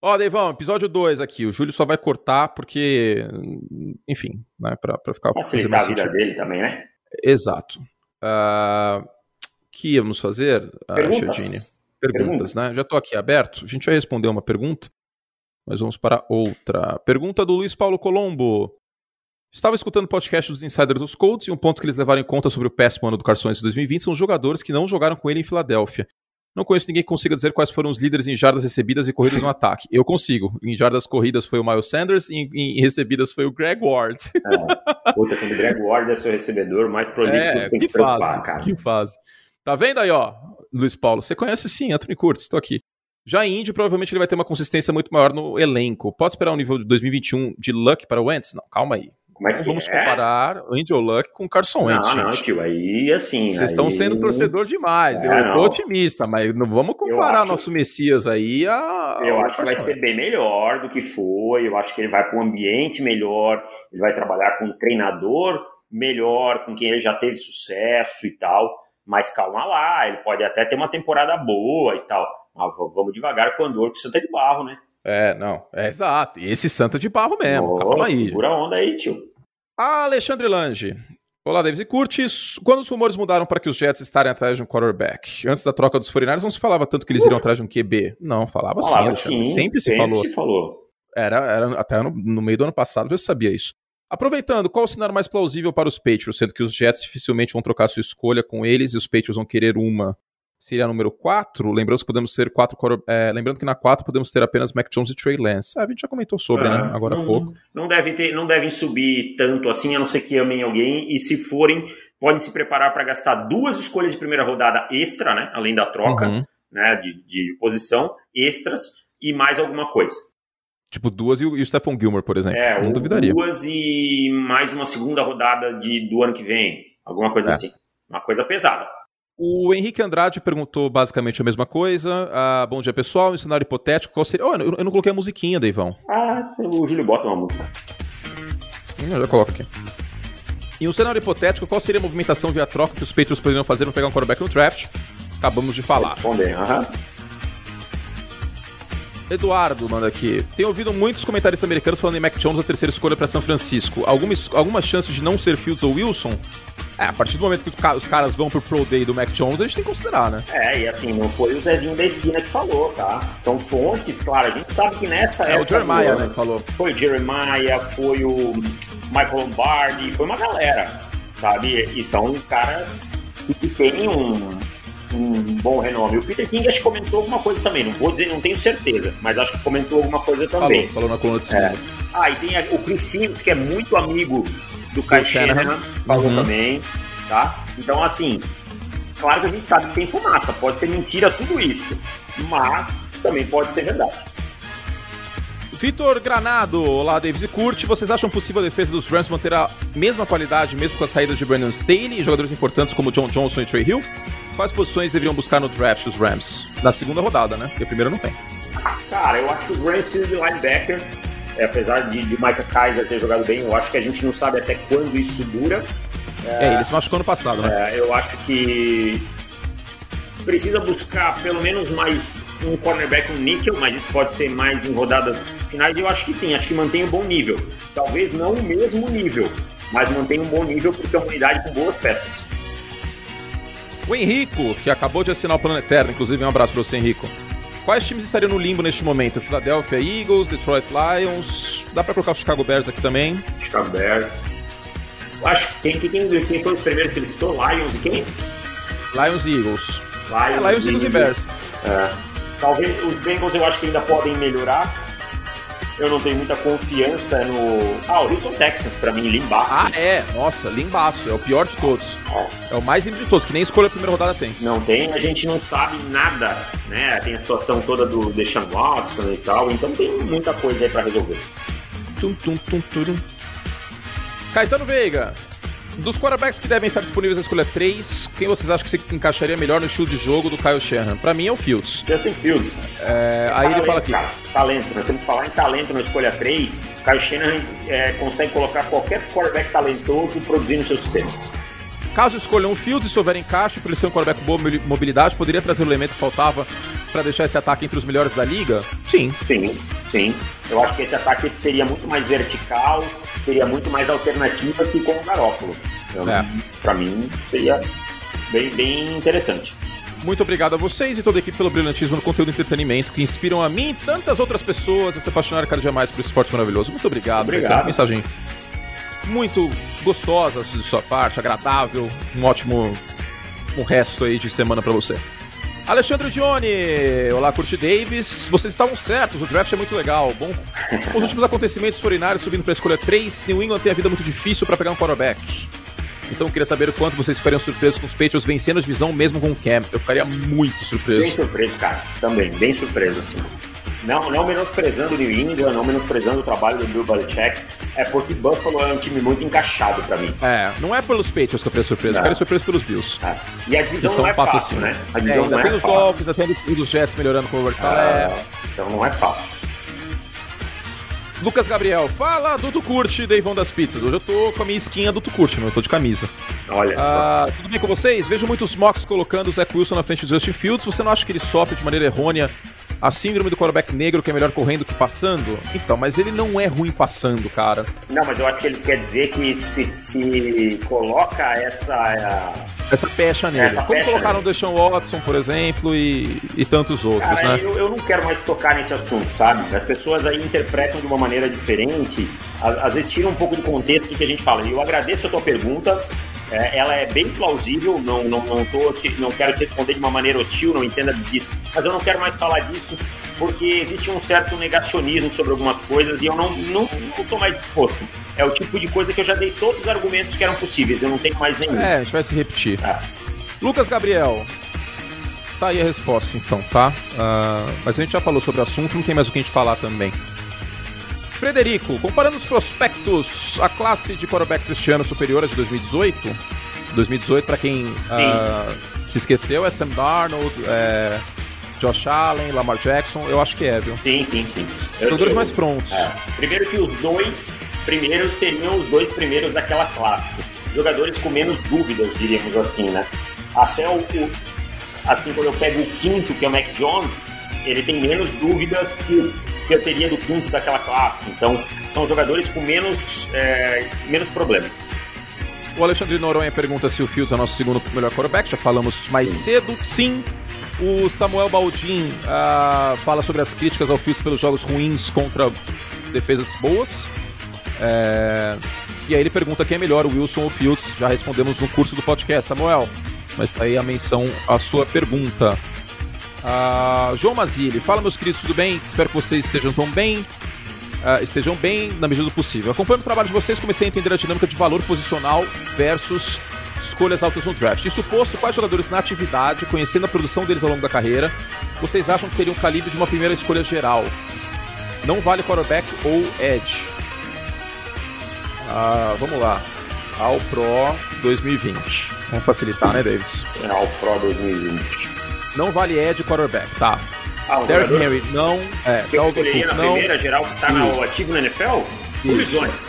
Ó, Deivão, episódio 2 aqui. O Júlio só vai cortar porque, enfim, né, pra, pra ficar... Facilitar a vida sentido. dele também, né? Exato. Uh, que íamos fazer, uh, Perguntas. Perguntas, Perguntas, né? Já tô aqui aberto. A gente vai responder uma pergunta, mas vamos para outra. Pergunta do Luiz Paulo Colombo. Estava escutando o podcast dos Insiders dos Colts e um ponto que eles levaram em conta sobre o péssimo ano do Carson Wentz 2020 são os jogadores que não jogaram com ele em Filadélfia. Não conheço ninguém que consiga dizer quais foram os líderes em jardas recebidas e corridas no ataque. Eu consigo. Em jardas corridas foi o Miles Sanders e em, em recebidas foi o Greg Ward. É. Puta, quando o Greg Ward é seu recebedor mais prolífico, é, tem que, que fase, cara. Que fase. Tá vendo aí, ó, Luiz Paulo? Você conhece sim, Anthony Curtis, estou aqui. Já em Indy, provavelmente ele vai ter uma consistência muito maior no elenco. Pode esperar um nível de 2021 de luck para o Wentz? Não, calma aí. Como é que vamos é? comparar o Angel Luck com o Carson Wentz, Não, não, tio, aí assim... Vocês aí... estão sendo torcedor demais, é, eu tô otimista, mas não vamos comparar acho... nosso Messias aí a... Eu acho que vai ser bem melhor do que foi, eu acho que ele vai para um ambiente melhor, ele vai trabalhar com um treinador melhor, com quem ele já teve sucesso e tal, mas calma lá, ele pode até ter uma temporada boa e tal, mas vamos devagar com o você tá de barro, né? É, não, é exato. E esse Santa de barro mesmo. Oh, Calma aí. Segura a onda aí, tio. Alexandre Lange. Olá, Davis e Curtis. Quando os rumores mudaram para que os Jets estarem atrás de um quarterback? Antes da troca dos 49 não se falava tanto que eles iriam uh. atrás de um QB. Não, falava, falava sim, sim, Sempre se falou. Se falou. Era, era até no, no, meio do ano passado já se sabia isso. Aproveitando, qual o cenário mais plausível para os Patriots, sendo que os Jets dificilmente vão trocar sua escolha com eles e os Patriots vão querer uma seria a número 4. Lembrando que podemos ter quatro. É, lembrando que na 4 podemos ter apenas Mac Jones e Trey Lance. Ah, a gente já comentou sobre, né? Agora não, há pouco. Não devem, ter, não devem subir tanto assim, a não ser que amem alguém. E se forem, podem se preparar para gastar duas escolhas de primeira rodada extra, né? Além da troca uhum. né? de, de posição, extras e mais alguma coisa. Tipo, duas e o, e o Stephon Gilmore, por exemplo. É, não duvidaria. Duas e mais uma segunda rodada de, do ano que vem. Alguma coisa é. assim. Uma coisa pesada. O Henrique Andrade perguntou basicamente a mesma coisa. Ah, bom dia, pessoal. Um cenário hipotético, qual seria. Oh, eu, eu não coloquei a musiquinha, Deivão. Ah, o Júlio bota uma música. Eu já coloco aqui. Em um cenário hipotético, qual seria a movimentação via troca que os Patriots poderiam fazer para pegar um quarterback no draft? Acabamos de falar. Responder, aham. Eduardo manda aqui. Tenho ouvido muitos comentários americanos falando em Mac Jones a terceira escolha para São Francisco. Alguma, alguma chance de não ser Fields ou Wilson? É, a partir do momento que os caras vão pro Pro Day do Mac Jones, a gente tem que considerar, né? É, e assim, não foi o Zezinho da esquina que falou, tá? São fontes, claro, a gente sabe que nessa é, época. É o Jeremiah, né, que falou. Foi o Jeremiah, foi o Michael Lombardi, foi uma galera, sabe? E são caras que têm um, um bom renome. O Peter King acho que comentou alguma coisa também, não vou dizer, não tenho certeza, mas acho que comentou alguma coisa também. Falou, falou na coluna de é. Ah, e tem o Chris Sims, que é muito amigo do Kai Shanahan, falou uhum. também, tá? Então, assim, claro que a gente sabe que tem fumaça, pode ser mentira tudo isso, mas também pode ser verdade. Vitor Granado, olá Davis e Curte. Vocês acham possível a defesa dos Rams manter a mesma qualidade mesmo com as saídas de Brandon Staley e jogadores importantes como John Johnson e Trey Hill? Quais posições deveriam buscar no draft os Rams? Na segunda rodada, né? Porque a primeira não tem. Cara, eu acho que os Rams precisam de linebacker é, apesar de, de Micah Kaiser ter jogado bem, eu acho que a gente não sabe até quando isso dura. É, é ele se machucou no passado, né? É, eu acho que precisa buscar pelo menos mais um cornerback, um níquel, mas isso pode ser mais em rodadas finais. Eu acho que sim, acho que mantém um bom nível. Talvez não o mesmo nível, mas mantém um bom nível porque é uma unidade com boas peças. O Henrico, que acabou de assinar o plano eterno, inclusive um abraço para você, Henrico. Quais times estariam no limbo neste momento? Philadelphia Eagles, Detroit Lions. Dá pra colocar o Chicago Bears aqui também? Chicago Bears. Acho que quem, quem, quem foi os primeiros que ele citou? Lions e quem? Lions e Eagles. Lions, é, Lions e Eagles e Bears. É. Talvez os Bengals eu acho que ainda podem melhorar eu não tenho muita confiança no. Ah, o Houston Texans, pra mim, limbaço. Ah, é? Nossa, limbaço. É o pior de todos. É, é o mais limpo de todos, que nem escolha a primeira rodada tem. Não tem, a gente não sabe nada, né? Tem a situação toda do Deshaun Watson e tal, então tem muita coisa aí pra resolver. Tum, tum, tum, tum. Caetano Veiga, dos quarterbacks que devem estar disponíveis na escolha 3, quem vocês acham que se encaixaria melhor no estilo de jogo do Kyle Shanahan? Pra mim é o Fields. Justin Fields. É, aí talento, ele fala aqui. Cara, talento, nós temos que falar em talento na escolha 3. Kyle Shanahan é, consegue colocar qualquer quarterback talentoso produzindo seu sistema. Caso escolham o Fields e se houver encaixe, por ele ser um quarterback com boa mobilidade, poderia trazer o elemento que faltava para deixar esse ataque entre os melhores da liga? Sim. Sim, sim. Eu acho que esse ataque seria muito mais vertical, teria muito mais alternativas que com o Garópolo. Então, é. Para mim, seria bem, bem interessante. Muito obrigado a vocês e toda a equipe pelo brilhantismo no conteúdo e entretenimento que inspiram a mim e tantas outras pessoas a se apaixonarem cada dia mais por esse esporte maravilhoso. Muito obrigado. Obrigado. Mensagem muito gostosa de sua parte, agradável. Um ótimo um resto aí de semana para você. Alexandre Dione, olá, Curti Davis. Vocês estavam certos, o draft é muito legal. Bom, os últimos acontecimentos forinários subindo para a escolha 3, New England tem a vida muito difícil para pegar um quarterback. Então eu queria saber o quanto vocês ficariam surpresos com os Patriots vencendo a divisão mesmo com o Cam. Eu ficaria muito surpreso. Bem surpreso, cara. Também, bem surpreso, assim. Não, não menosprezando o New England, não menosprezando o trabalho do Bill Belichick, é porque Buffalo é um time muito encaixado pra mim. É, não é pelos Patriots que eu fiquei surpreso, não. eu fiquei surpreso pelos Bills. É. E a divisão não é fácil, assim. né? A divisão é, ainda não tem é os Dolphins, ainda tem os Jets melhorando com o Robert é, Então não é fácil. Lucas Gabriel, fala do Tucurte, Deivão das Pizzas. Hoje eu tô com a minha skin do Tucurte, eu tô de camisa. Olha. Ah, tudo bem com vocês? Vejo muitos mocks colocando o Zach Wilson na frente do Justin Fields. Você não acha que ele sofre de maneira errônea a síndrome do quarterback negro que é melhor correndo que passando? Então, mas ele não é ruim passando, cara. Não, mas eu acho que ele quer dizer que se, se coloca essa. Uh... Essa pecha nele. Essa Como pecha colocaram o Deshaun Watson, por exemplo, e, e tantos outros, cara, né? Eu, eu não quero mais tocar nesse assunto, sabe? As pessoas aí interpretam de uma maneira diferente, às vezes tiram um pouco de contexto do que a gente fala. E eu agradeço a tua pergunta, é, ela é bem plausível, não, não, não, tô, não quero te responder de uma maneira hostil, não entenda disso, mas eu não quero mais falar disso porque existe um certo negacionismo sobre algumas coisas e eu não, não, não tô mais disposto. É o tipo de coisa que eu já dei todos os argumentos que eram possíveis, eu não tenho mais nenhum. É, a gente vai se repetir. É. Lucas Gabriel, tá aí a resposta então, tá? Uh, mas a gente já falou sobre o assunto, não tem mais o que a gente falar também. Frederico, comparando os prospectos, a classe de quarterbacks este ano superior à de 2018, 2018, para quem uh, se esqueceu, é Sam Darnold, é Josh Allen, Lamar Jackson, eu acho que é, viu? Sim, sim, sim. Jogadores mais prontos. É. Primeiro que os dois primeiros seriam os dois primeiros daquela classe. Jogadores com menos dúvidas, diríamos assim, né? Até o, o assim, quando eu pego o quinto, que é o Mac Jones, ele tem menos dúvidas que que eu teria do quinto daquela classe. Então, são jogadores com menos, é, menos problemas. O Alexandre Noronha pergunta se o Fields é nosso segundo melhor quarterback, já falamos mais Sim. cedo. Sim. O Samuel Baldin uh, fala sobre as críticas ao Fields pelos jogos ruins contra defesas boas. É... E aí ele pergunta quem é melhor, o Wilson ou o Fields. Já respondemos no curso do podcast, Samuel. Mas tá aí a menção à sua pergunta. Uh, João Mazili, fala meus queridos, tudo bem? Espero que vocês estejam tão bem. Uh, estejam bem na medida do possível. Acompanhando o trabalho de vocês, comecei a entender a dinâmica de valor posicional versus escolhas altas no draft. Isso posto, quais jogadores na atividade, conhecendo a produção deles ao longo da carreira, vocês acham que teriam um calibre de uma primeira escolha geral? Não vale quarterback ou edge. Uh, vamos lá. All Pro 2020. Vamos facilitar, né, Davis? É, All Pro 2020. Não vale Ed quarterback, tá? Ah, Derrick Henry, não. É, que Dalvin Cook, na não. primeira geral que tá no ativo na NFL? Julio Jones.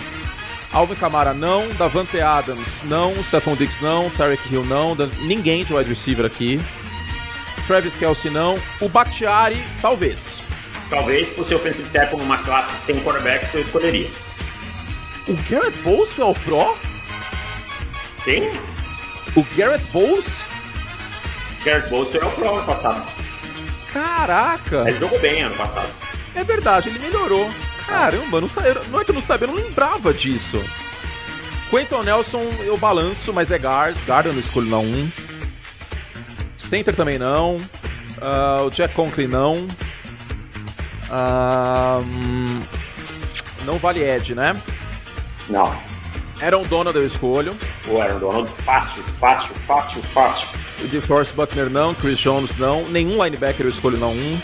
Alvin Kamara não, Davante Adams não, Stephon Diggs não, Tarek Hill não, ninguém de wide receiver aqui. Travis Kelsey não, o Bakhtiari talvez. Talvez por ser offensive tackle numa classe sem quarterback eu escolheria. O Garrett Bowles foi ao Pro? Quem? O Garrett Bowles? Garrett Bowles era o Pro ano passado. Caraca! Ele jogou bem ano passado. É verdade, ele melhorou. Caramba, não, não é que eu não sabia, eu não lembrava disso. Quentin Nelson eu balanço, mas é guard. Guard eu não escolho na 1. Center também não. Uh, o Jack Conklin não. Uh, não vale Ed, né? Não. Aaron Donald eu escolho. O Aaron Donald, fácil, fácil, fácil, fácil. O DeForest Buckner não, Chris Jones não. Nenhum linebacker eu escolho na 1.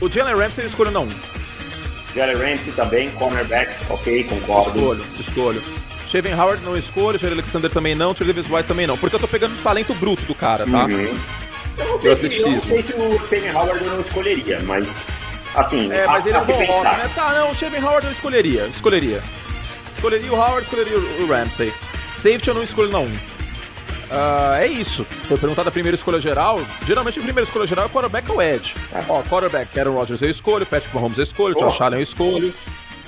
O Jalen Ramsey eu escolho na 1. Jalen Ramsey também, cornerback, ok, concordo. Escolho, escolho. Shaven Howard não escolho, Jerry Alexander também não, Trey Davis White também não. Porque eu tô pegando o talento bruto do cara, tá? Uhum. Eu, não sei, se, eu não sei se o Shaven Howard eu não escolheria, mas assim. É, mas a, ele é um bom né? Tá, não, o Shaven Howard eu escolheria. Escolheria. Escolheria o Howard, escolheria o Ramsey. Safety eu não escolho 1. Uh, é isso. Foi perguntada a primeira escolha geral. Geralmente a primeira escolha geral é quarterback ou edge. É. Ó, quarterback, Aaron Rodgers eu escolho, Patrick Mahomes eu escolho, oh. Josh Allen eu escolho,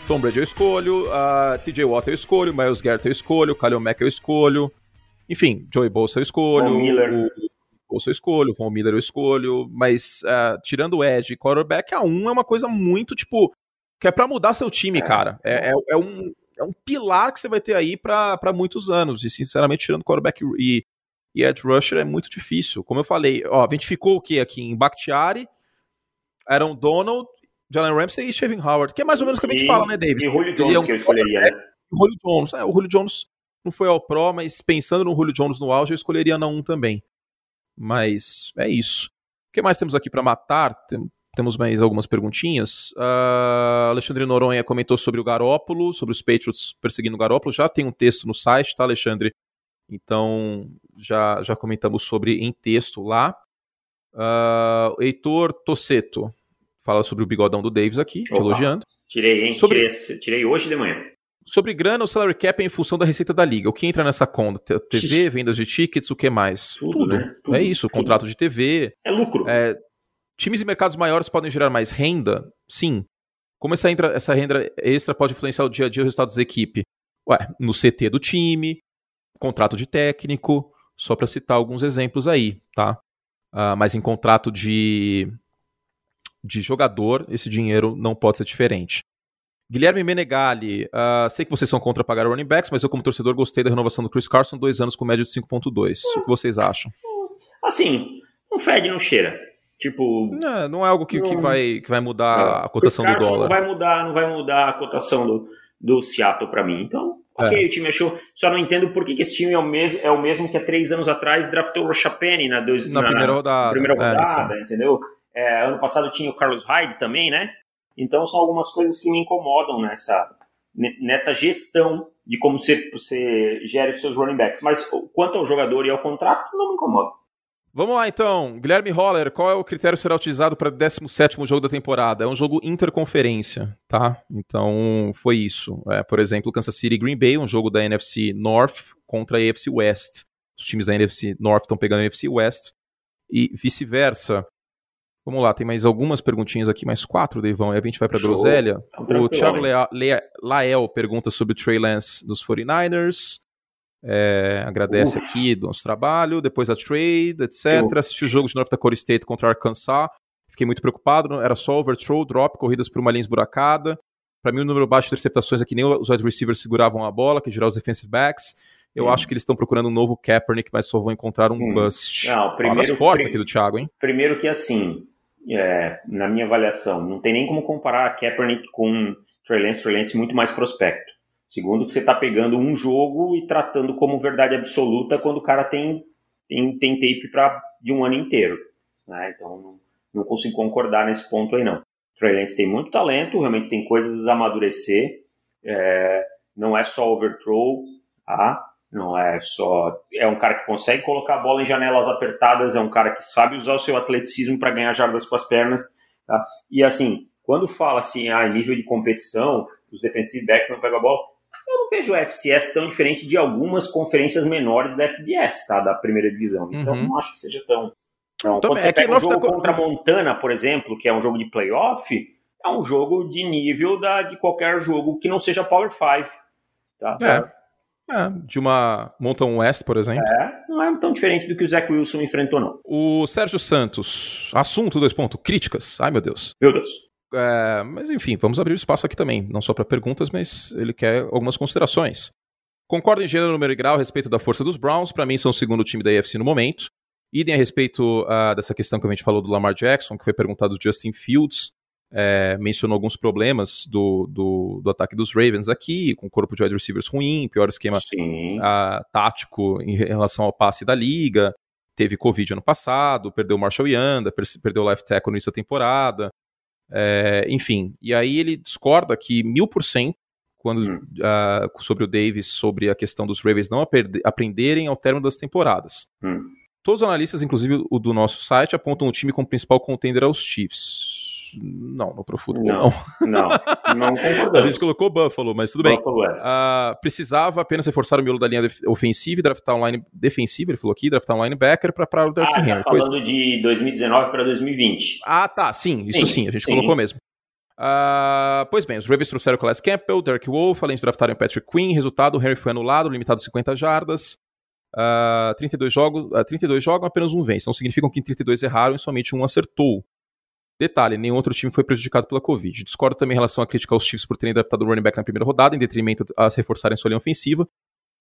Tom Brady eu escolho, uh, ah, TJ Watt eu escolho, Miles Garrett eu escolho, Khalil Mack eu escolho. Enfim, Joey Bolsa eu escolho. Von Miller. O Bolsa eu escolho, Von Miller eu escolho. Mas uh, tirando o edge e quarterback, a 1 é uma coisa muito, tipo, que é pra mudar seu time, é. cara. É, é, é um é um pilar que você vai ter aí para muitos anos. E, sinceramente, tirando quarterback e, e edge rusher é muito difícil. Como eu falei, ó, a gente ficou o quê aqui? Em Bakhtiari, Aaron Donald, Jalen Ramsey e Shaving Howard, que é mais ou menos o que a gente e, fala, né, Davis? E Julio Jones é um, que eu escolheria, né? Julio Jones, é, o Julio Jones não foi ao Pro, mas pensando no Julio Jones no auge, eu escolheria na 1 também. Mas é isso. O que mais temos aqui para matar? Tem, temos mais algumas perguntinhas. Uh, Alexandre Noronha comentou sobre o Garópolo, sobre os Patriots perseguindo o Garópolo. Já tem um texto no site, tá, Alexandre? Então, já, já comentamos sobre em texto lá. Uh, Heitor Tosseto fala sobre o bigodão do Davis aqui, Opa, te elogiando. Tirei, hein? Sobre... Tirei, tirei hoje de manhã. Sobre grana, o salary cap é em função da receita da liga. O que entra nessa conta? TV, vendas de tickets, o que mais? Tudo, Tudo. Né? Tudo. É isso, contrato de TV. É lucro. É, Times e mercados maiores podem gerar mais renda? Sim. Como essa, entra, essa renda extra pode influenciar o dia a dia os resultados da equipe? Ué, no CT do time, contrato de técnico, só para citar alguns exemplos aí, tá? Uh, mas em contrato de, de jogador, esse dinheiro não pode ser diferente. Guilherme Menegali, uh, sei que vocês são contra pagar running backs, mas eu, como torcedor, gostei da renovação do Chris Carson, dois anos com média de 5,2. O que vocês acham? Assim, não fede, não cheira. Tipo. Não, não é algo que, não, que, vai, que vai mudar é, a cotação do dólar. Não vai mudar, não vai mudar a cotação do, do Seattle para mim. Então, ok, é. o time achou. Só não entendo por que, que esse time é o, mes, é o mesmo que há três anos atrás draftou o Rochapene na, dois, na, na primeira rodada. Na primeira rodada, é, então. entendeu? É, ano passado tinha o Carlos Hyde também, né? Então são algumas coisas que me incomodam nessa, nessa gestão de como você, você gera os seus running backs. Mas quanto ao jogador e ao contrato, não me incomoda. Vamos lá então, Guilherme Holler, qual é o critério que será utilizado para o 17 jogo da temporada? É um jogo interconferência, tá? Então foi isso. É, por exemplo, Kansas City Green Bay, um jogo da NFC North contra a AFC West. Os times da NFC North estão pegando a AFC West e vice-versa. Vamos lá, tem mais algumas perguntinhas aqui, mais quatro, Deivão, e a gente vai para a groselha. O Thiago Lael pergunta sobre o Trey Lance dos 49ers. É, agradece Uf. aqui do nosso trabalho, depois a trade, etc. Uf. Assisti o jogo de North Dakota State contra Arkansas. Fiquei muito preocupado, era só overthrow, drop, corridas por uma linha esburacada. Para mim, o número baixo de interceptações aqui, nem os wide receivers seguravam a bola, que geral os defensive backs. Eu hum. acho que eles estão procurando um novo Kaepernick, mas só vão encontrar um hum. bust. Não, primeiro, fortes aqui do Thiago, hein? Primeiro que assim, é, na minha avaliação, não tem nem como comparar Kaepernick com Trey Lance, Trey Lance muito mais prospecto. Segundo, que você está pegando um jogo e tratando como verdade absoluta quando o cara tem, tem, tem tape pra, de um ano inteiro. Né? Então, não, não, consigo concordar nesse ponto aí, não. Trey Lance tem muito talento, realmente tem coisas a amadurecer. É, não é só overthrow, tá? não é só. É um cara que consegue colocar a bola em janelas apertadas, é um cara que sabe usar o seu atleticismo para ganhar jardas com as pernas. Tá? E assim, quando fala assim, ah, nível de competição, os defensive backs não pegam a bola, eu não vejo o FCS tão diferente de algumas conferências menores da FBS, tá? Da primeira divisão. Então uhum. não acho que seja tão. Não, quando você é pega um jogo tá... contra Montana, por exemplo, que é um jogo de playoff, é um jogo de nível da, de qualquer jogo que não seja Power 5. Tá? É. É, de uma Mountain West, por exemplo. É, não é tão diferente do que o Zach Wilson enfrentou, não. O Sérgio Santos, assunto, dois pontos, críticas. Ai, meu Deus. Meu Deus. É, mas enfim, vamos abrir o espaço aqui também, não só para perguntas, mas ele quer algumas considerações. Concordo em gênero, número e grau a respeito da força dos Browns, para mim são o segundo time da AFC no momento. Idem a respeito uh, dessa questão que a gente falou do Lamar Jackson, que foi perguntado do Justin Fields, é, mencionou alguns problemas do, do, do, ataque dos Ravens aqui, com corpo de wide receivers ruim, pior esquema uh, tático em relação ao passe da liga, teve Covid ano passado, perdeu o Marshall Yanda, perdeu o left tackle no início da temporada, é, enfim, e aí ele discorda que mil por cento quando hum. uh, sobre o Davis sobre a questão dos Ravens não aprenderem ao término das temporadas. Hum. Todos os analistas, inclusive o do nosso site, apontam o time como principal contender aos Chiefs. Não, no Pro Football não. Não, não, não A gente colocou Buffalo, mas tudo Buffalo bem. É. Uh, precisava apenas reforçar o miolo da linha ofensiva e draftar um line defensivo, ele falou aqui, draftar um linebacker para o Derrick ah, Henry. Tá falando coisa... de 2019 para 2020. Ah, tá, sim, isso sim, a gente sim. colocou mesmo. Uh, pois bem, os Ravens trouxeram o Calais Campbell, Derek Wolf, além de draftarem o Patrick Quinn. Resultado, o Henry foi anulado, limitado a 50 jardas. Uh, 32 jogos, uh, 32 jogam, apenas um vence. Não significam que 32 erraram e somente um acertou. Detalhe, nenhum outro time foi prejudicado pela Covid. Discordo também em relação à crítica aos Chiefs por terem adaptado o running back na primeira rodada, em detrimento a reforçarem sua linha ofensiva.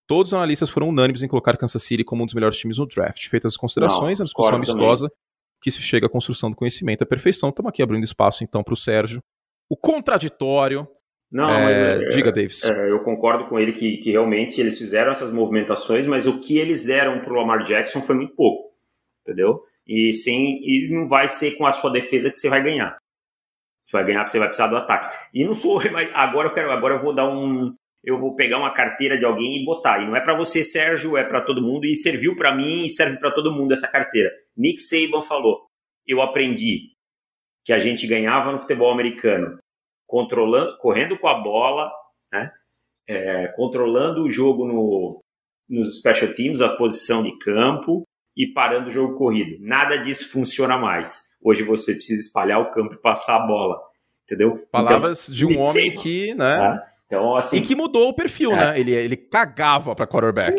Todos os analistas foram unânimes em colocar Kansas City como um dos melhores times no draft. Feitas as considerações, Não, a discussão amistosa também. que se chega à construção do conhecimento à perfeição. Estamos aqui abrindo espaço então para o Sérgio. O contraditório, não, é, mas é, diga, Davis. É, eu concordo com ele que, que realmente eles fizeram essas movimentações, mas o que eles deram para o Lamar Jackson foi muito pouco, entendeu? E sim, e não vai ser com a sua defesa que você vai ganhar. Você vai ganhar, você vai precisar do ataque. E não sou, mas agora eu quero, agora eu vou dar um, eu vou pegar uma carteira de alguém e botar. E não é para você, Sérgio, é para todo mundo e serviu para mim e serve para todo mundo essa carteira. Nick Saban falou: "Eu aprendi que a gente ganhava no futebol americano controlando, correndo com a bola, né? É, controlando o jogo no, nos special teams, a posição de campo e parando o jogo corrido. Nada disso funciona mais. Hoje você precisa espalhar o campo e passar a bola, entendeu? Palavras então, de um homem que, né? Tá? Então, assim, e que mudou o perfil, é. né? Ele, ele cagava para quarterback.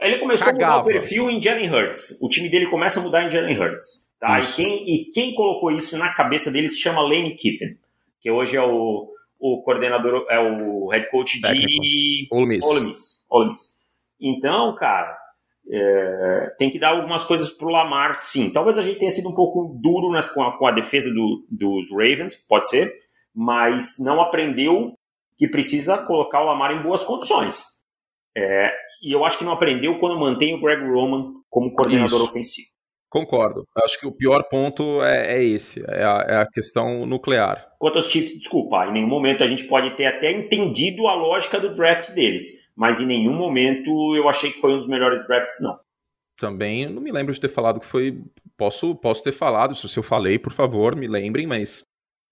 Ele começou cagava. a mudar o perfil em Jalen Hurts. O time dele começa a mudar em Jalen Hurts. Tá? E, quem, e quem colocou isso na cabeça dele se chama Lane Kiffin que hoje é o, o coordenador, é o head coach de Ole Miss. Ole Miss. Ole Miss. Então, cara, é, tem que dar algumas coisas pro Lamar, sim. Talvez a gente tenha sido um pouco duro nas, com, a, com a defesa do, dos Ravens, pode ser, mas não aprendeu que precisa colocar o Lamar em boas condições. É, e eu acho que não aprendeu quando mantém o Greg Roman como coordenador Isso. ofensivo. Concordo. Acho que o pior ponto é, é esse, é a, é a, questão nuclear. Quanto aos Chiefs, desculpa, em nenhum momento a gente pode ter até entendido a lógica do draft deles, mas em nenhum momento eu achei que foi um dos melhores drafts, não. Também não me lembro de ter falado que foi. Posso, posso ter falado, se eu falei, por favor, me lembrem, mas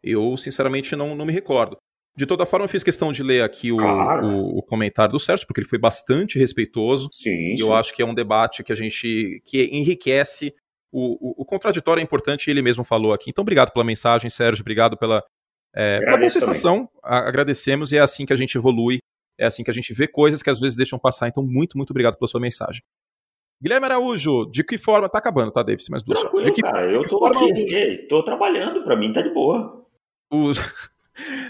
eu sinceramente não, não me recordo. De toda forma, eu fiz questão de ler aqui o, claro. o, o comentário do Sérgio, porque ele foi bastante respeitoso. Sim, e eu acho que é um debate que a gente que enriquece o, o, o, contraditório é importante, ele mesmo falou aqui. Então, obrigado pela mensagem, Sérgio, obrigado pela, é, pela contestação. Agradecemos e é assim que a gente evolui, é assim que a gente vê coisas que às vezes deixam passar. Então, muito, muito obrigado pela sua mensagem. Guilherme Araújo, de que forma. Tá acabando, tá, Davis? Mais duas Tranquilo, de que, cara, eu tô forma... aqui, tô trabalhando, pra mim tá de boa. Os...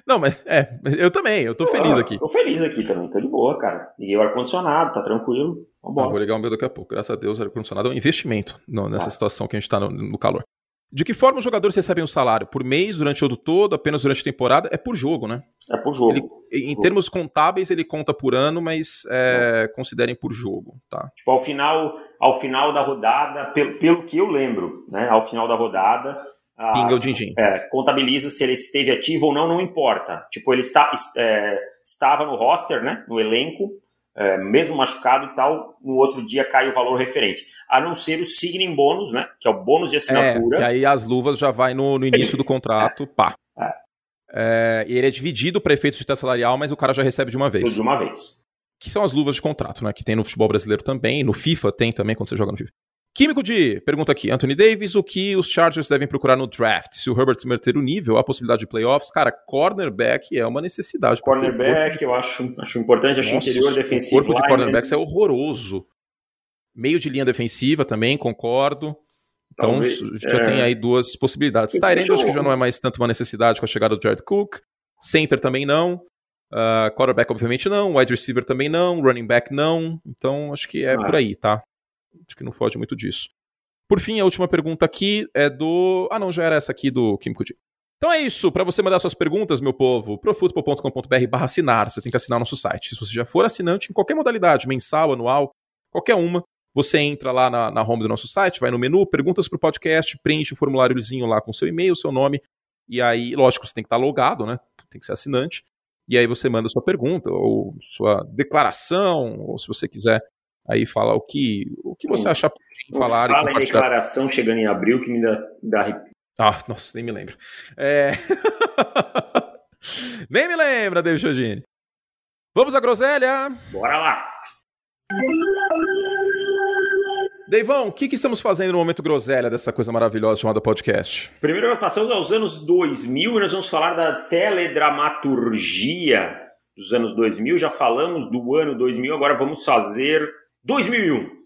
Não, mas é, eu também, eu tô feliz aqui. Tô feliz aqui também, tô de boa, cara. Liguei o ar-condicionado, tá tranquilo. Ah, vou ligar o meu daqui a pouco. Graças a Deus, o ar-condicionado é um investimento no, nessa ah. situação que a gente tá no, no, calor. De que forma os jogadores recebem o salário? Por mês, durante o ano todo, apenas durante a temporada? É por jogo, né? É por jogo. Ele, em termos contábeis, ele conta por ano, mas é, considerem por jogo, tá? Tipo, ao final, ao final da rodada, pelo, pelo que eu lembro, né? Ao final da rodada, Pinga o din-din. É, contabiliza se ele esteve ativo ou não, não importa. Tipo, ele está, é, estava no roster, né, no elenco, é, mesmo machucado e tal, no outro dia cai o valor referente. A não ser o signing bônus, né, que é o bônus de assinatura. É, e aí as luvas já vai no, no início do contrato, pá. É. É, e ele é dividido para efeitos de teto salarial, mas o cara já recebe de uma vez. De uma vez. Que são as luvas de contrato, né, que tem no futebol brasileiro também, no FIFA tem também, quando você joga no FIFA. Químico de pergunta aqui, Anthony Davis, o que os Chargers devem procurar no draft? Se o Herbert manter o nível, a possibilidade de playoffs, cara, cornerback é uma necessidade. Cornerback, eu acho, acho importante, acho Nossa, interior defensivo. O corpo de cornerbacks é horroroso. Meio de linha defensiva também, concordo. Então, Talvez, já é... tem aí duas possibilidades. Tyrande acho que já não é mais tanto uma necessidade com a chegada do Jared Cook. Center também não. Uh, quarterback, obviamente, não. Wide receiver também não. Running back, não. Então, acho que é ah. por aí, tá? Acho que não foge muito disso. Por fim, a última pergunta aqui é do. Ah, não, já era essa aqui do Kim Kudi. Então é isso. Para você mandar suas perguntas, meu povo, profutbol.com.br barra assinar. Você tem que assinar nosso site. Se você já for assinante em qualquer modalidade, mensal, anual, qualquer uma, você entra lá na, na home do nosso site, vai no menu, perguntas para o podcast, preenche o formuláriozinho lá com seu e-mail, seu nome, e aí, lógico, você tem que estar logado, né? Tem que ser assinante. E aí você manda sua pergunta, ou sua declaração, ou se você quiser Aí fala o que, o que você acha de falar. Fala em declaração chegando em abril que me dá, dá Ah, nossa, nem me lembro. É... nem me lembra, David Chodini. Vamos à groselha? Bora lá! Deivão, o que, que, estamos fazendo no momento groselha dessa coisa maravilhosa chamada podcast? Primeiro, nós passamos aos anos 2000 e nós vamos falar da teledramaturgia dos anos 2000. Já falamos do ano 2000, agora vamos fazer 2001.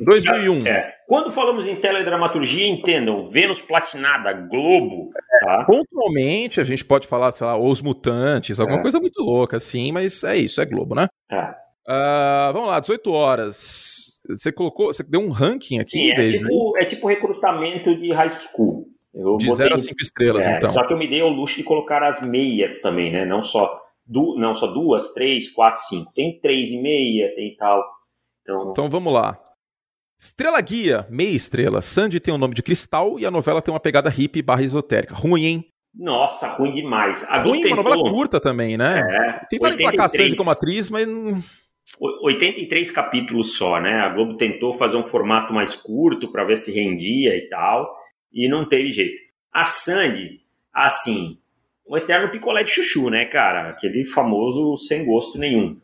2001. É. Quando falamos em teledramaturgia, entendam, Vênus Platinada, Globo. Tá? Pontualmente, a gente pode falar, sei lá, Os Mutantes, alguma é. coisa muito louca, assim, mas é isso, é Globo, né? É. Uh, vamos lá, 18 horas. Você colocou, você deu um ranking aqui? Sim, é, tipo, é tipo recrutamento de high school. Eu de 0 a 5 estrelas, é, então. Só que eu me dei o luxo de colocar as meias também, né? Não só, du, não só duas, três, quatro, cinco. Tem três e meia, tem tal. Então, então vamos lá. Estrela Guia, meia estrela. Sandy tem o um nome de cristal e a novela tem uma pegada hippie barra esotérica. Ruim, hein? Nossa, ruim demais. A ruim, tentou... uma novela curta também, né? É, Tentaram 83... emplacar a Sandy como atriz, mas... 83 capítulos só, né? A Globo tentou fazer um formato mais curto para ver se rendia e tal, e não teve jeito. A Sandy, assim, um eterno picolé de chuchu, né, cara? Aquele famoso sem gosto nenhum.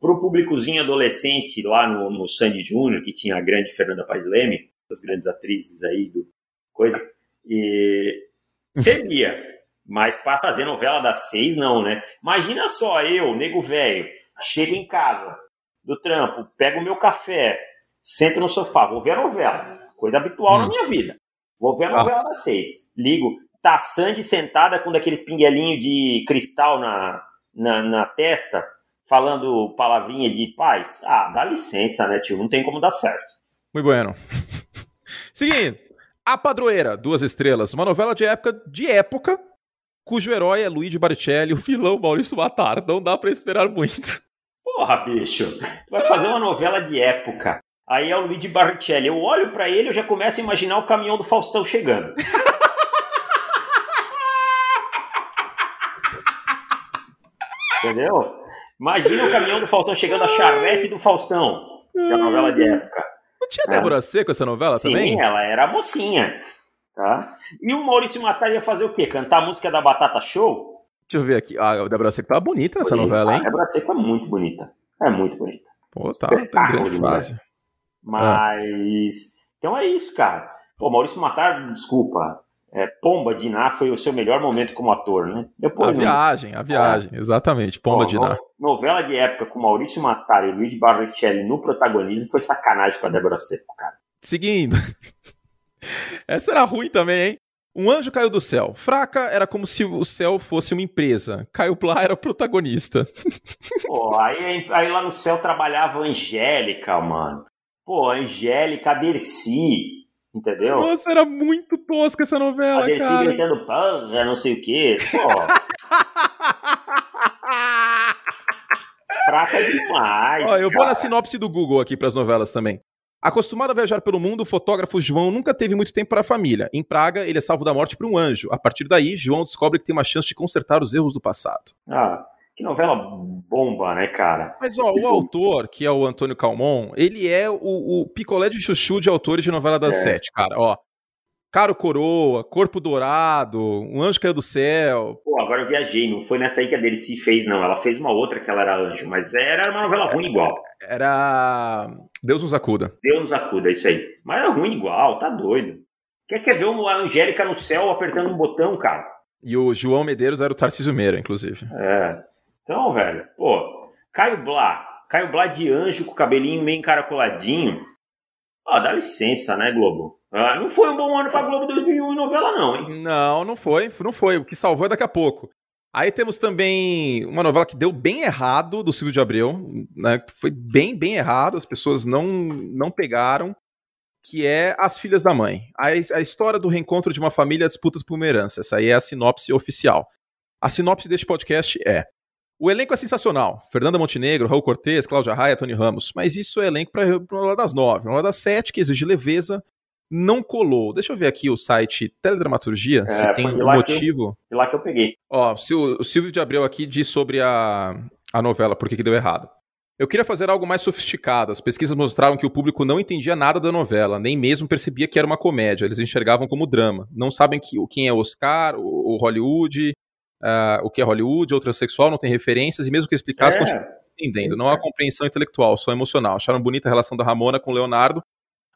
Pro públicozinho adolescente lá no, no Sandy Júnior, que tinha a grande Fernanda Paes Leme, das grandes atrizes aí do coisa, e servia. Mas para fazer novela das seis, não, né? Imagina só eu, nego velho, chego em casa do trampo, pego o meu café, sento no sofá, vou ver a novela. Coisa habitual hum. na minha vida. Vou ver a ah. novela ah. das seis. Ligo, tá Sandy sentada com daqueles pinguelinhos de cristal na, na, na testa, falando palavrinha de paz. Ah, dá licença, né, tio? Não tem como dar certo. Muito bueno. Seguinte, A Padroeira, duas estrelas. Uma novela de época, de época, cujo herói é Luigi Baricelli, o vilão Maurício Matar. Não dá para esperar muito. Porra, bicho, vai fazer uma novela de época. Aí é o Luigi Barrichelli. Eu olho para ele e já começo a imaginar o caminhão do Faustão chegando. Entendeu? Imagina o caminhão do Faustão chegando, a charrete do Faustão. Que é a novela de época. Não tinha Débora é. Seco essa novela Sim, também? Sim, ela era mocinha. Tá? E o Maurício Matar ia fazer o quê? Cantar a música da Batata Show? Deixa eu ver aqui. Ah, a Débora Seco tá bonita nessa bonita. novela, hein? A Débora Seco é muito bonita. É muito bonita. Pô, tá, tá em grande fase. Mas. Ah. Então é isso, cara. Pô, Maurício Matar, desculpa. É, Pomba de Iná foi o seu melhor momento como ator, né? Depois, a viagem, a viagem, é. exatamente. Pomba Pô, de Iná. Novela de época com Maurício Matar e Luigi Barrichelli no protagonismo foi sacanagem com a Débora Seco, cara. Seguindo. Essa era ruim também, hein? Um anjo caiu do céu. Fraca era como se o céu fosse uma empresa. Caio Plá era o protagonista. Pô, aí, aí lá no céu trabalhava a Angélica, mano. Pô, Angélica, Dercy, entendeu? Nossa, era muito tosca essa novela, a Dercy cara. gritando, porra, não sei o quê. Fraca demais. Ó, eu cara. vou na sinopse do Google aqui para as novelas também. Acostumado a viajar pelo mundo, o fotógrafo João nunca teve muito tempo para a família. Em Praga, ele é salvo da morte por um anjo. A partir daí, João descobre que tem uma chance de consertar os erros do passado. Ah, que novela bomba, né, cara? Mas, ó, o autor, que é o Antônio Calmon, ele é o, o picolé de chuchu de autores de novela das é. sete, cara. Ó, Caro Coroa, Corpo Dourado, Um Anjo Caiu do Céu. Pô, agora eu viajei, não foi nessa aí que a dele se fez, não. Ela fez uma outra que ela era anjo, mas era uma novela ruim igual. Era. Deus nos acuda. Deus nos acuda, isso aí. Mas era ruim igual, tá doido. Quer, quer ver uma Angélica no céu apertando um botão, cara? E o João Medeiros era o Tarcísio Meira, inclusive. É. Então, velho, pô, Caio Blá. Caio Blá de anjo com o cabelinho meio encaracoladinho. Ó, dá licença, né, Globo? Ah, não foi um bom ano pra Globo 2001 em novela, não, hein? Não, não foi. Não foi. O que salvou é daqui a pouco. Aí temos também uma novela que deu bem errado do Silvio de Abreu, né? Foi bem, bem errado, as pessoas não, não pegaram, que é As Filhas da Mãe. A, a história do reencontro de uma família disputa por uma herança. Essa aí é a sinopse oficial. A sinopse deste podcast é: o elenco é sensacional. Fernanda Montenegro, Raul Cortez, Cláudia Raia, Tony Ramos. Mas isso é elenco para uma das nove. Uma das sete, que exige leveza, não colou. Deixa eu ver aqui o site Teledramaturgia, é, se tem um motivo. Que, lá que eu peguei. Ó, o Silvio de Abreu aqui diz sobre a, a novela, por que, que deu errado. Eu queria fazer algo mais sofisticado. As pesquisas mostravam que o público não entendia nada da novela, nem mesmo percebia que era uma comédia. Eles enxergavam como drama. Não sabem que, quem é Oscar, o, o Hollywood, uh, o que é Hollywood, outra sexual, não tem referências, e mesmo que explicasse, é. continuam entendendo. Não há compreensão intelectual, só emocional. Acharam bonita a relação da Ramona com o Leonardo,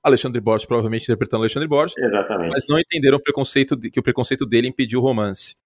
Alexandre Borges provavelmente interpretando Alexandre Borges, Exatamente. mas não entenderam o preconceito de, que o preconceito dele impediu o romance.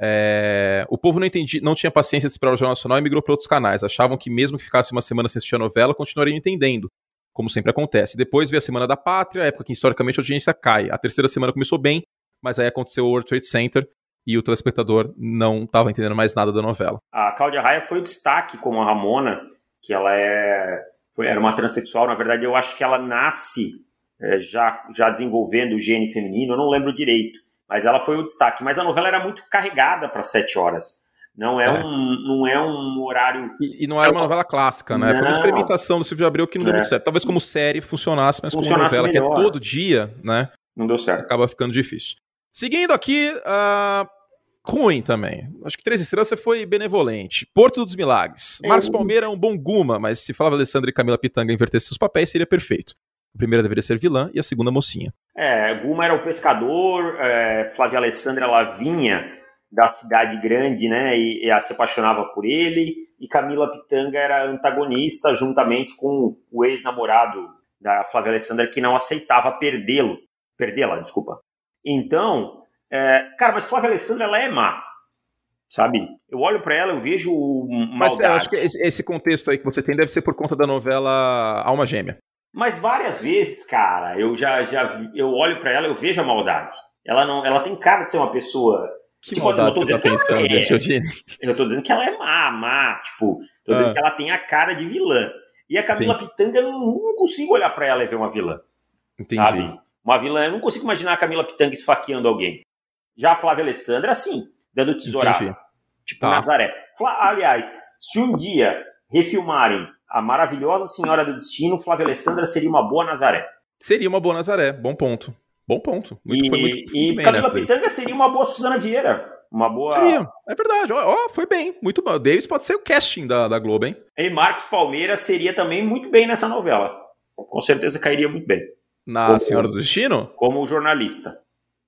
É, o povo não, entendi, não tinha paciência de esperar o Jornal Nacional e migrou para outros canais. Achavam que mesmo que ficasse uma semana sem assistir a novela, continuariam entendendo, como sempre acontece. Depois veio a Semana da Pátria, época que historicamente a audiência cai. A terceira semana começou bem, mas aí aconteceu o World Trade Center e o telespectador não estava entendendo mais nada da novela. A Cláudia Raia foi o destaque como a Ramona, que ela é, foi, era uma transexual. Na verdade, eu acho que ela nasce é, já, já desenvolvendo o gene feminino, eu não lembro direito mas ela foi o destaque. Mas a novela era muito carregada para sete horas. Não é, é, Um, não é um horário. E, e não era uma novela clássica, né? Não. Foi uma experimentação do Silvio Abreu que não é. deu muito certo. Talvez como série funcionasse, mas funcionasse como novela melhor. que é todo dia, né? Não deu certo. Acaba ficando difícil. Seguindo aqui, uh, ruim também. Acho que Três Estrelas você foi benevolente. Porto dos Milagres. Marcos Palmeira é um bom guma, mas se falava Alessandra e Camila Pitanga invertessem os papéis, seria perfeito. A primeira deveria ser vilã e a segunda mocinha. É, Guma era o pescador, é, Flávia Alessandra ela vinha da cidade grande, né, e, e se apaixonava por ele, e Camila Pitanga era antagonista juntamente com o ex-namorado da Flávia Alessandra que não aceitava perdê-lo, perdê-la, desculpa. Então, é, cara, mas Flávia Alessandra ela é má, sabe? Eu olho para ela, eu vejo maldade. Mas eu acho que esse contexto aí que você tem deve ser por conta da novela Alma Gêmea. Mas várias vezes, cara, eu já, já eu olho para ela, eu vejo a maldade. Ela não, ela tem cara de ser uma pessoa que tipo, maldade você tá pensando, é, Eu tô dizendo que ela é má, má, tipo, tô dizendo ah. que ela tem a cara de vilã. E a Camila tem. Pitanga, eu não, não consigo olhar para ela e ver uma vilã. Entendi. Sabe? Uma vilã, eu não consigo imaginar a Camila Pitanga esfaqueando alguém. Já a Flávia Alessandra, assim, dando tesourada. Entendi. Tipo tá. Nazaré. Aliás, se um dia refilmarem a maravilhosa Senhora do Destino, Flávia Alessandra seria uma boa Nazaré. Seria uma boa Nazaré, bom ponto. Bom ponto. Muito, e, foi muito, e bem Camila Pitanga seria uma boa Suzana Vieira. Uma boa. Seria, é verdade. Ó, oh, foi bem, muito bom. Davis pode ser o casting da, da Globo, hein? E Marcos Palmeira seria também muito bem nessa novela. Com certeza cairia muito bem. Na como, Senhora do Destino? Como jornalista.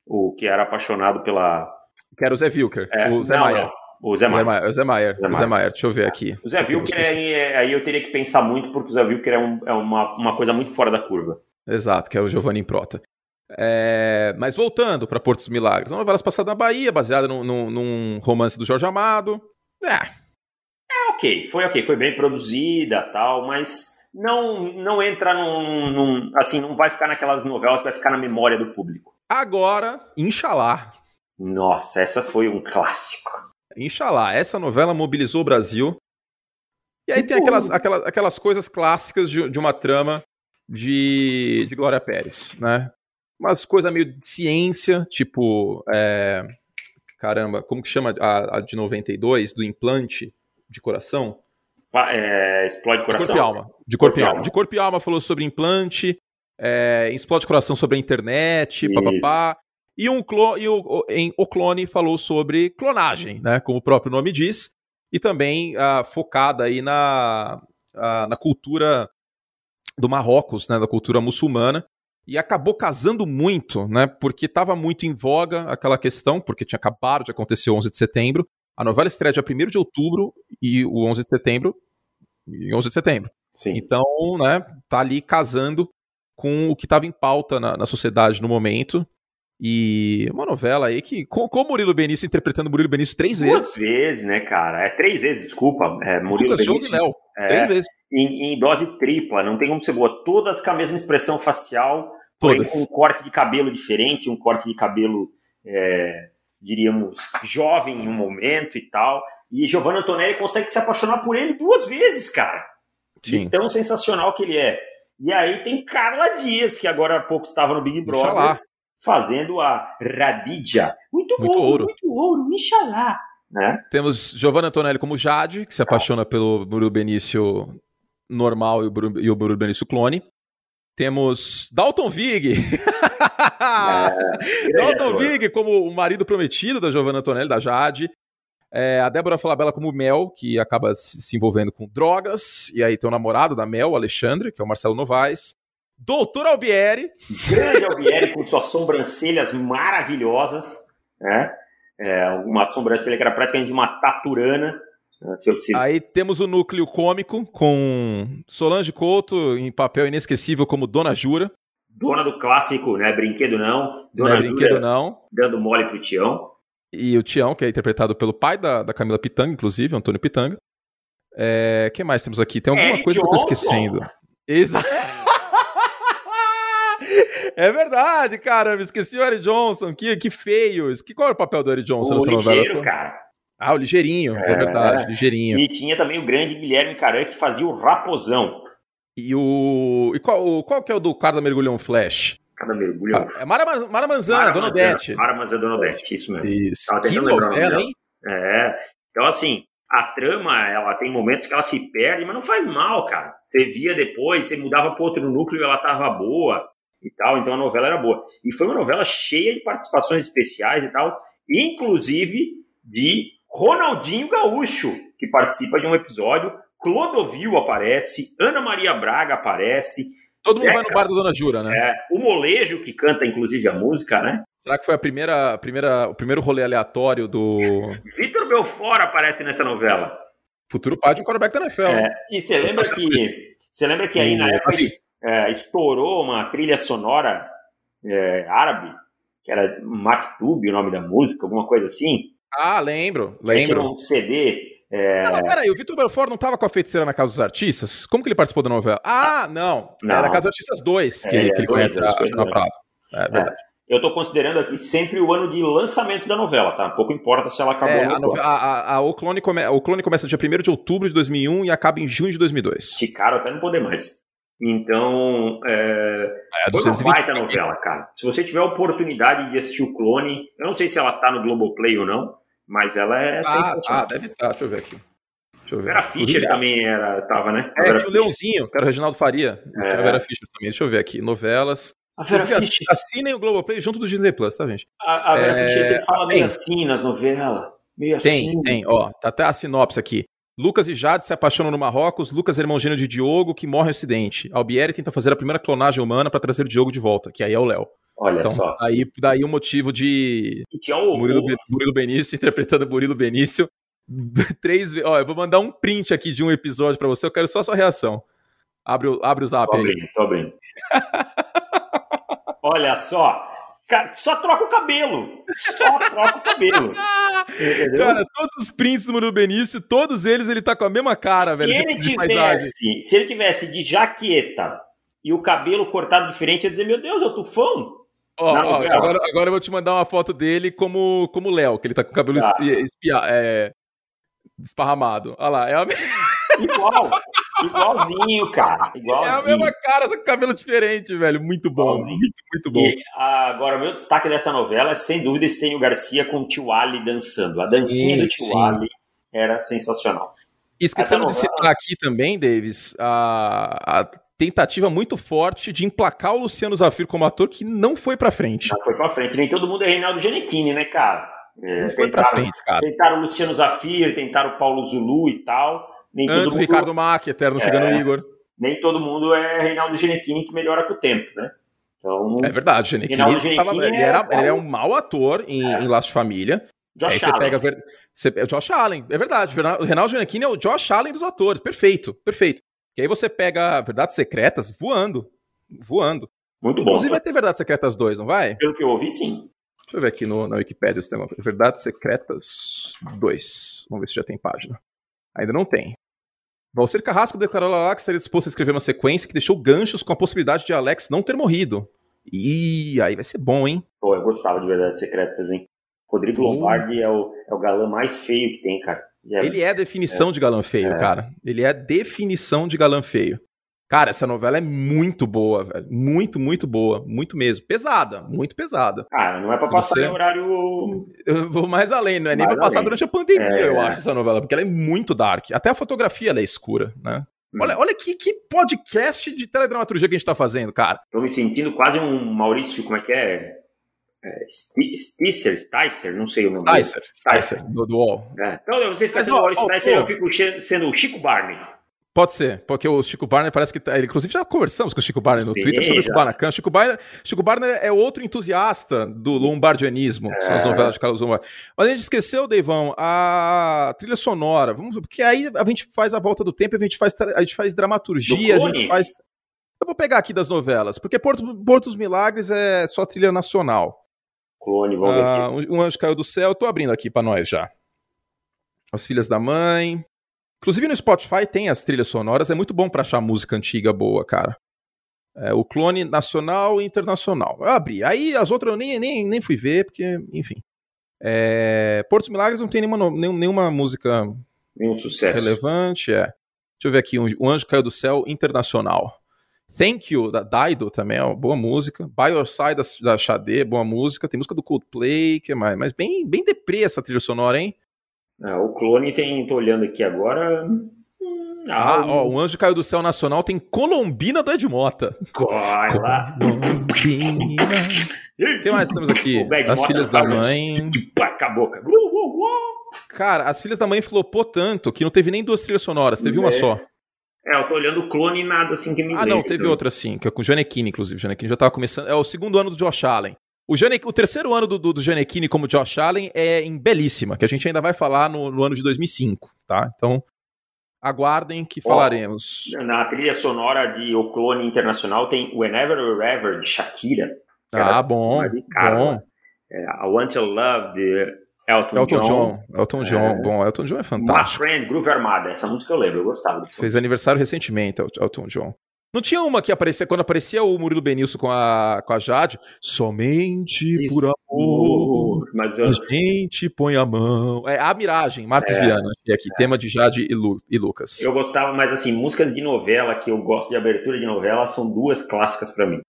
O que era apaixonado pela. Que era o Zé Wilker. É, o Zé não, Maia. Não. O Zé Maier. O Zé Maier. O Zé Maier. Deixa eu ver aqui. O Zé Wilker, é, é, aí eu teria que pensar muito, porque o Zé Wilker é, um, é uma, uma coisa muito fora da curva. Exato, que é o Giovanni Prota. É, mas voltando para Portos Milagres, uma novela passada na Bahia, baseada num, num, num, romance do Jorge Amado. É. É ok, foi ok, foi bem produzida tal, mas não não entra num, num, Assim, não vai ficar naquelas novelas, vai ficar na memória do público. Agora, Inxalá. Nossa, essa foi um clássico. Inxalá, essa novela mobilizou o Brasil. E aí tem aquelas, aquelas, aquelas coisas clássicas de, de uma trama de, de Glória Pérez, né? Umas coisas meio de ciência, tipo. É, caramba, como que chama a, a, de 92, do implante de coração? É, explode coração. De corpo e alma. De corpo, corpo e alma. De corpo e alma falou sobre implante, é, explode coração sobre a internet, papapá. E, um clo e o, em O Clone falou sobre clonagem, né, como o próprio nome diz, e também uh, focada aí na, uh, na cultura do Marrocos, né, da cultura muçulmana, e acabou casando muito, né, porque estava muito em voga aquela questão, porque tinha acabado de acontecer o 11 de setembro, a novela estreia dia 1 de outubro e o 11 de setembro, e 11 de setembro. Sim. Então, né, tá ali casando com o que estava em pauta na, na sociedade no momento, e uma novela aí que, com, com o Murilo Benício interpretando Murilo Benício três vezes. Duas vezes, né, cara? É três vezes, desculpa. É, Murilo Puta, Benício. Léo, é, três vezes. Em, em, dose tripla, não tem como ser boa. Todas com a mesma expressão facial, porém com um corte de cabelo diferente, um corte de cabelo, é, diríamos, jovem em um momento e tal. E Giovanna Antonelli consegue se apaixonar por ele duas vezes, cara. Sim. De tão sensacional que ele é. E aí tem Carla Dias, que agora há pouco estava no Big Brother fazendo a Radija. Muito, muito ouro, ouro, muito ouro, Inshallah. Né? Temos Giovanna Antonelli como Jade, que se apaixona pelo Murilo Benício normal e o, Buru, e o Murilo Benício clone. Temos Dalton Vig. É, Dalton Vig como o marido prometido da Giovanna Antonelli, da Jade. É, a Débora Falabella como Mel, que acaba se envolvendo com drogas, e aí tem o namorado da Mel, o Alexandre, que é o Marcelo Novaes. Doutor Albieri. Grande Albieri, com suas sobrancelhas maravilhosas, né? É, uma sobrancelha que era praticamente uma taturana. Né? Aí temos o núcleo cômico com Solange Couto em papel inesquecível como Dona Jura. Dona do clássico, né? Brinquedo não. Dona não é brinquedo não. Dando mole pro Tião. E o Tião, que é interpretado pelo pai da, da Camila Pitanga, inclusive, Antônio Pitanga. É, que mais temos aqui? Tem alguma Eric coisa Johnson. que eu tô esquecendo. Exato. É verdade, cara. Esqueci o Eric Johnson. Que, que feio. Que, qual era o papel do Eric Johnson o nessa ligeiro, novela? cara. Ah, o Ligeirinho, é, é verdade, Ligeirinho. E tinha também o grande Guilherme Caran que fazia o Raposão. E o. E qual, qual que é o do cara da Mergulhão Flash? Cada mergulhão. Ah, é Mara, Mara Manzana, Dona Odete. Mara Manzana, Dona Odete, isso mesmo. Isso. Que novela, hein? É. Então, assim, a trama, ela tem momentos que ela se perde, mas não faz mal, cara. Você via depois, você mudava para outro núcleo e ela tava boa e tal, então a novela era boa. E foi uma novela cheia de participações especiais e tal, inclusive de Ronaldinho Gaúcho, que participa de um episódio, Clodovil aparece, Ana Maria Braga aparece. Todo Zeca, mundo vai no bar da Dona Jura, né? É, o Molejo, que canta inclusive a música, né? Será que foi a primeira, a primeira, o primeiro rolê aleatório do. Vitor Belfort aparece nessa novela. Futuro pai de um quarterback da NFL. É, e você lembra que. Você lembra que aí na época é, estourou uma trilha sonora é, árabe, que era Maktub, o nome da música, alguma coisa assim. Ah, lembro, lembro. um CD. É... Não, peraí, o Vitor Belfort não estava com a feiticeira na Casa dos Artistas? Como que ele participou da novela? Ah, não. não. Era Casa dos Artistas 2 que, é, ele, que ele dois, conhece dois, a, a, É, é verdade. Eu estou considerando aqui sempre o ano de lançamento da novela, tá? Pouco importa se ela acabou é, a, novela, a, a, o, clone come, o Clone começa dia 1 de outubro de 2001 e acaba em junho de 2002. Esticaram até não poder mais. Então, é, é foi uma baita novela, cara. Se você tiver a oportunidade de assistir o Clone, eu não sei se ela tá no Globoplay ou não, mas ela é ah, sensacional. Ah, deve estar, tá, deixa eu ver aqui. Deixa eu ver. Vera Fischer também era, tava, né? É, tinha o Leãozinho, que era o Reginaldo Faria. É. Tinha a Vera Fischer também, deixa eu ver aqui. Novelas. A Vera Fischer. Assinem o Globoplay junto do Disney Plus, tá, gente? A, a Vera é... Fischer sempre fala meio assim nas novelas. Meio tem, assim. Tem, ó. Tá até a sinopse aqui. Lucas e Jade se apaixonam no Marrocos. Lucas é irmão gêmeo de Diogo, que morre em acidente. Albieri tenta fazer a primeira clonagem humana para trazer o Diogo de volta, que aí é o Léo. Olha então, só. Aí, daí o motivo de. Murilo, Murilo Benício interpretando Murilo Benício. Três vezes. Ó, eu vou mandar um print aqui de um episódio para você. Eu quero só a sua reação. Abre o, abre o zap tô aí. Abrindo, tô abrindo. Olha só. Só troca o cabelo. Só troca o cabelo. Entendeu? Cara, todos os prints do Murilo Benício, todos eles, ele tá com a mesma cara, se velho. Ele tivesse, se ele tivesse de jaqueta e o cabelo cortado diferente, ia dizer, meu Deus, é o Tufão. Ó, ó, agora, agora eu vou te mandar uma foto dele como o Léo, que ele tá com o cabelo tá. espia, é, esparramado. Olha lá, é a Igual. Igualzinho, cara. Igualzinho. É a mesma cara, só com cabelo diferente, velho. Muito bom. Igualzinho. Muito, muito bom. E, agora, o meu destaque dessa novela é, sem dúvida, Estênio Garcia com o Tio Ali dançando. A dancinha sim, do Tio sim. Ali era sensacional. Esquecendo novela... de citar aqui também, Davis, a, a, tentativa muito forte de emplacar o Luciano Zafir como ator que não foi pra frente. Não foi pra frente. Nem todo mundo é Reinaldo Giannichini, né, cara? É, não foi pra frente, cara. Tentaram o Luciano Zafir, tentaram o Paulo Zulu e tal. Nem Antes todo mundo... Ricardo Mack, eterno é, Cigano Igor. Nem todo mundo é Reinaldo Giannichini que melhora com o tempo, né? Então, é verdade, Giannichini, tava, ele, é era, ele é um mau ator em, é. em Laço de Família. Josh Aí Allen. Você pega ver, você, é o Josh Allen, é verdade. O Reinaldo Giannichini é o Josh Allen dos atores. Perfeito, perfeito. Que aí você pega Verdades Secretas voando. Voando. Muito bom. Inclusive vai ter Verdades Secretas 2, não vai? Pelo que eu ouvi, sim. Deixa eu ver aqui no, na Wikipedia se tem uma Verdades Secretas 2. Vamos ver se já tem página. Ainda não tem. Valdir Carrasco declarou lá que estaria disposto a escrever uma sequência que deixou ganchos com a possibilidade de Alex não ter morrido. E aí vai ser bom, hein? Pô, eu gostava de Verdades Secretas, hein? Rodrigo Lombardi é o, é o galã mais feio que tem, cara. É, Ele é definição é, de galã feio, é. cara. Ele é definição de galã feio. Cara, essa novela é muito boa, velho. Muito, muito boa. Muito mesmo. Pesada, muito pesada. Ah, não é pra Se passar você... em horário. Eu vou mais além, não é mais nem pra além. passar durante a pandemia, é... eu acho, essa novela, porque ela é muito dark. Até a fotografia é escura, né? Hum. Olha, olha que, que podcast de teledramaturgia que a gente tá fazendo, cara. Tô me sentindo quase um Maurício, como é que é? É, Sticer, Sticer, não sei o nome Sticer, Sticer, do, do UOL. É. Então você fica sendo o Sticer, eu fico sendo o Chico Barney. Pode ser, porque o Chico Barner parece que. Tá, inclusive, já conversamos com o Chico Barner no Sim, Twitter sobre já. o Kubanacan. Chico Barner, Chico Barner é outro entusiasta do lombardianismo, é. que são as é. novelas de Carlos Lombard. Mas a gente esqueceu, Deivão, a trilha sonora. Vamos, porque aí a gente faz a volta do tempo, a gente faz, a gente faz dramaturgia, a gente faz. Eu vou pegar aqui das novelas, porque Porto, Portos Milagres é só trilha nacional. Clone, vamos ver ah, aqui. Um anjo caiu do céu, tô abrindo aqui para nós já. As Filhas da Mãe. Inclusive no Spotify tem as trilhas sonoras, é muito bom para achar música antiga boa, cara. É, o clone nacional e internacional. Eu abri. Aí as outras eu nem, nem, nem fui ver, porque, enfim. É, Portos Milagres não tem nenhuma, nenhuma música Nenhum sucesso. relevante. É. Deixa eu ver aqui, um, O Anjo Caiu do Céu Internacional. Thank You, da Daido também, é uma boa música. By Your Side, da, da Xadê, boa música. Tem música do Coldplay, que é mais, mas bem, bem deprê essa trilha sonora, hein? Ah, o clone tem, tô olhando aqui agora. Hum, ah, ah ó, o Anjo Caiu do Céu Nacional tem Colombina do Edmota. Lá. Colombina. Que mais temos aqui? As Filhas da Mãe. Acabou, cara. Cara, As Filhas da Mãe flopou tanto que não teve nem duas trilhas sonoras, teve é. uma só. É, eu tô olhando o clone e nada assim que me Ah, não, teve outra sim, que é com o Janequine, inclusive. O Janequine já tava começando. É o segundo ano do Josh Allen. O, Jane, o terceiro ano do, do, do Giannichini como Josh Allen é em Belíssima, que a gente ainda vai falar no, no ano de 2005, tá? Então, aguardem que falaremos. Na trilha sonora de O Clone Internacional tem Whenever or Ever, de Shakira. Ah, bom, bom. É, I Want Your Love, de Elton, Elton John. John. Elton John, é... bom, Elton John é fantástico. My Friend, Groove Armada, essa música eu lembro, eu gostava. Fez aniversário recentemente, Elton John. Não tinha uma que aparecia, quando aparecia o Murilo Benilson com a, com a Jade, somente Isso. por amor, mas eu... a gente põe a mão. É a Miragem, Marcos é, Viana, aqui, é. tema de Jade e, Lu, e, Lucas. Eu gostava, mas assim, músicas de novela que eu gosto de abertura de novela são duas clássicas para mim.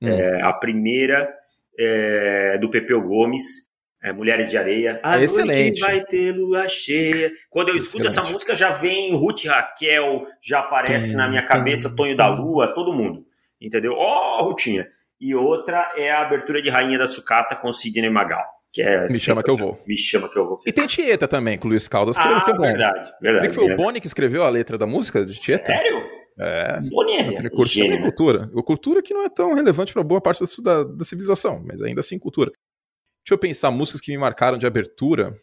Hum. É, a primeira é do Pepeu Gomes, é, Mulheres de Areia. A é Excelente. vai ter lua cheia. Quando eu escuto Excelente. essa música, já vem Ruth Raquel, já aparece tum, na minha cabeça tum, Tonho da Lua, todo mundo. Entendeu? Ó, oh, Rutinha. E outra é a abertura de Rainha da Sucata com Sidney Magal. Que é Me chama que eu vou. Me chama que eu vou. E tem Tieta também, com o Luiz Caldas, que, ah, que é bom. Verdade, verdade. que foi o Boni que escreveu a letra da música de Tieta? Sério? É. Boni é gênio, né? cultura. O cultura que não é tão relevante para boa parte da, da civilização, mas ainda assim cultura. Deixa eu pensar, músicas que me marcaram de abertura.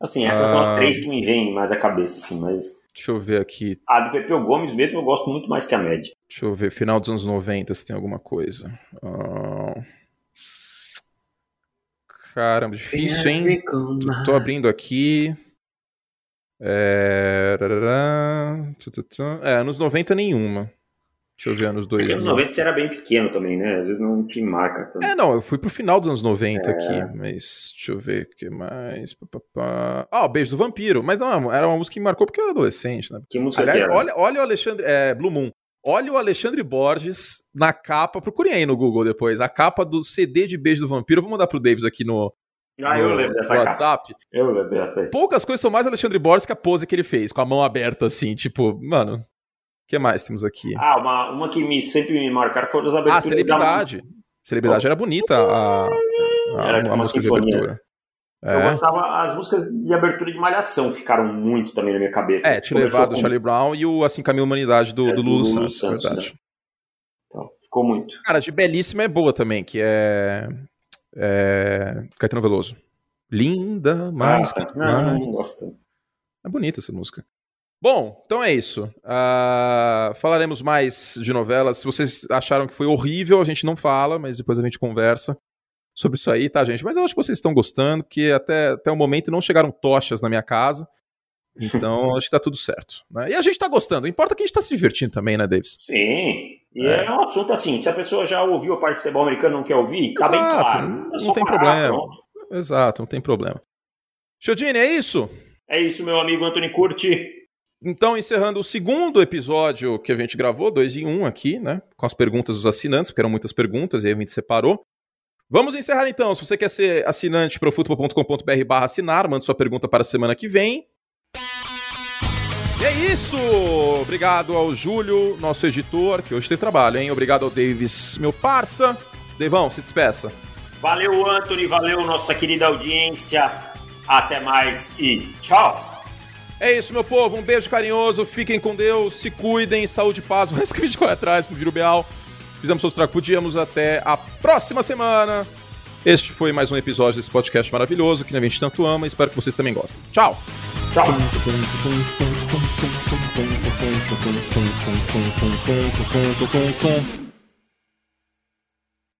Assim, essas ah, são as ah. três que me vêm mais à cabeça, assim, mas. Deixa eu ver aqui. A do Pepeu Gomes mesmo eu gosto muito mais que a média. Deixa eu ver, final dos anos 90, se tem alguma coisa. Ah... Caramba, difícil, hein? Tô, tô abrindo aqui. É... é, anos 90 nenhuma. Deixa eu ver, anos 2000. Nos anos 90 você era bem pequeno também, né? Às vezes não te marca tanto. É, não, eu fui pro final dos anos 90 é. aqui, mas deixa eu ver o que mais. Ah, o Beijo do Vampiro. Mas não, era uma música que me marcou porque eu era adolescente, né? Que música Aliás, que era? Olha, olha o Alexandre. É, Blue Moon. Olha o Alexandre Borges na capa, procurem aí no Google depois, a capa do CD de Beijo do Vampiro. Eu vou mandar pro Davis aqui no, ah, eu lembro dessa WhatsApp. Capa. Eu lembro dessa aí. Poucas coisas são mais Alexandre Borges que a pose que ele fez, com a mão aberta assim, tipo, mano, que mais temos aqui? Ah, uma, uma que me, sempre me marcaram foram as aberturas. Ah, Celebridade. Da... Celebridade era bonita a, a, era a, a música sinfonia. de abertura. É. Eu gostava, as músicas de abertura de Malhação ficaram muito também na minha cabeça. É, Te Levar do com... Charlie Brown e o Assim Caminho Humanidade do, é, do Lulu, Santos, Santos verdade. Né? Então, ficou muito. Cara, de Belíssima é boa também, que é, é... Caetano Veloso. Linda, mas... Ah, tá. não, não gosto. É bonita essa música. Bom, então é isso. Uh, falaremos mais de novelas. Se vocês acharam que foi horrível, a gente não fala, mas depois a gente conversa sobre isso aí, tá, gente? Mas eu acho que vocês estão gostando, porque até, até o momento não chegaram tochas na minha casa. Então, acho que tá tudo certo. Né? E a gente tá gostando. Importa que a gente tá se divertindo também, né, Davis? Sim. E é. é um assunto assim, se a pessoa já ouviu a parte de futebol americano e não quer ouvir, Exato, tá bem claro. Não, é não tem parar, problema. Exato, não tem problema. Chodine, é isso? É isso, meu amigo Antônio Curti. Então, encerrando o segundo episódio que a gente gravou, dois em um aqui, né? Com as perguntas dos assinantes, porque eram muitas perguntas e aí a gente separou. Vamos encerrar então. Se você quer ser assinante para futebol.com.br barra assinar, mande sua pergunta para a semana que vem. E é isso! Obrigado ao Júlio, nosso editor, que hoje tem trabalho, hein? Obrigado ao Davis, meu parça. Devão, se despeça. Valeu, Anthony, valeu, nossa querida audiência. Até mais e tchau! É isso, meu povo. Um beijo carinhoso. Fiquem com Deus. Se cuidem. Saúde e paz. O resto que a gente corre atrás com o Viro Beal. Fizemos o que podíamos. Até a próxima semana. Este foi mais um episódio desse podcast maravilhoso que a gente tanto ama. Espero que vocês também gostem. Tchau. Tchau.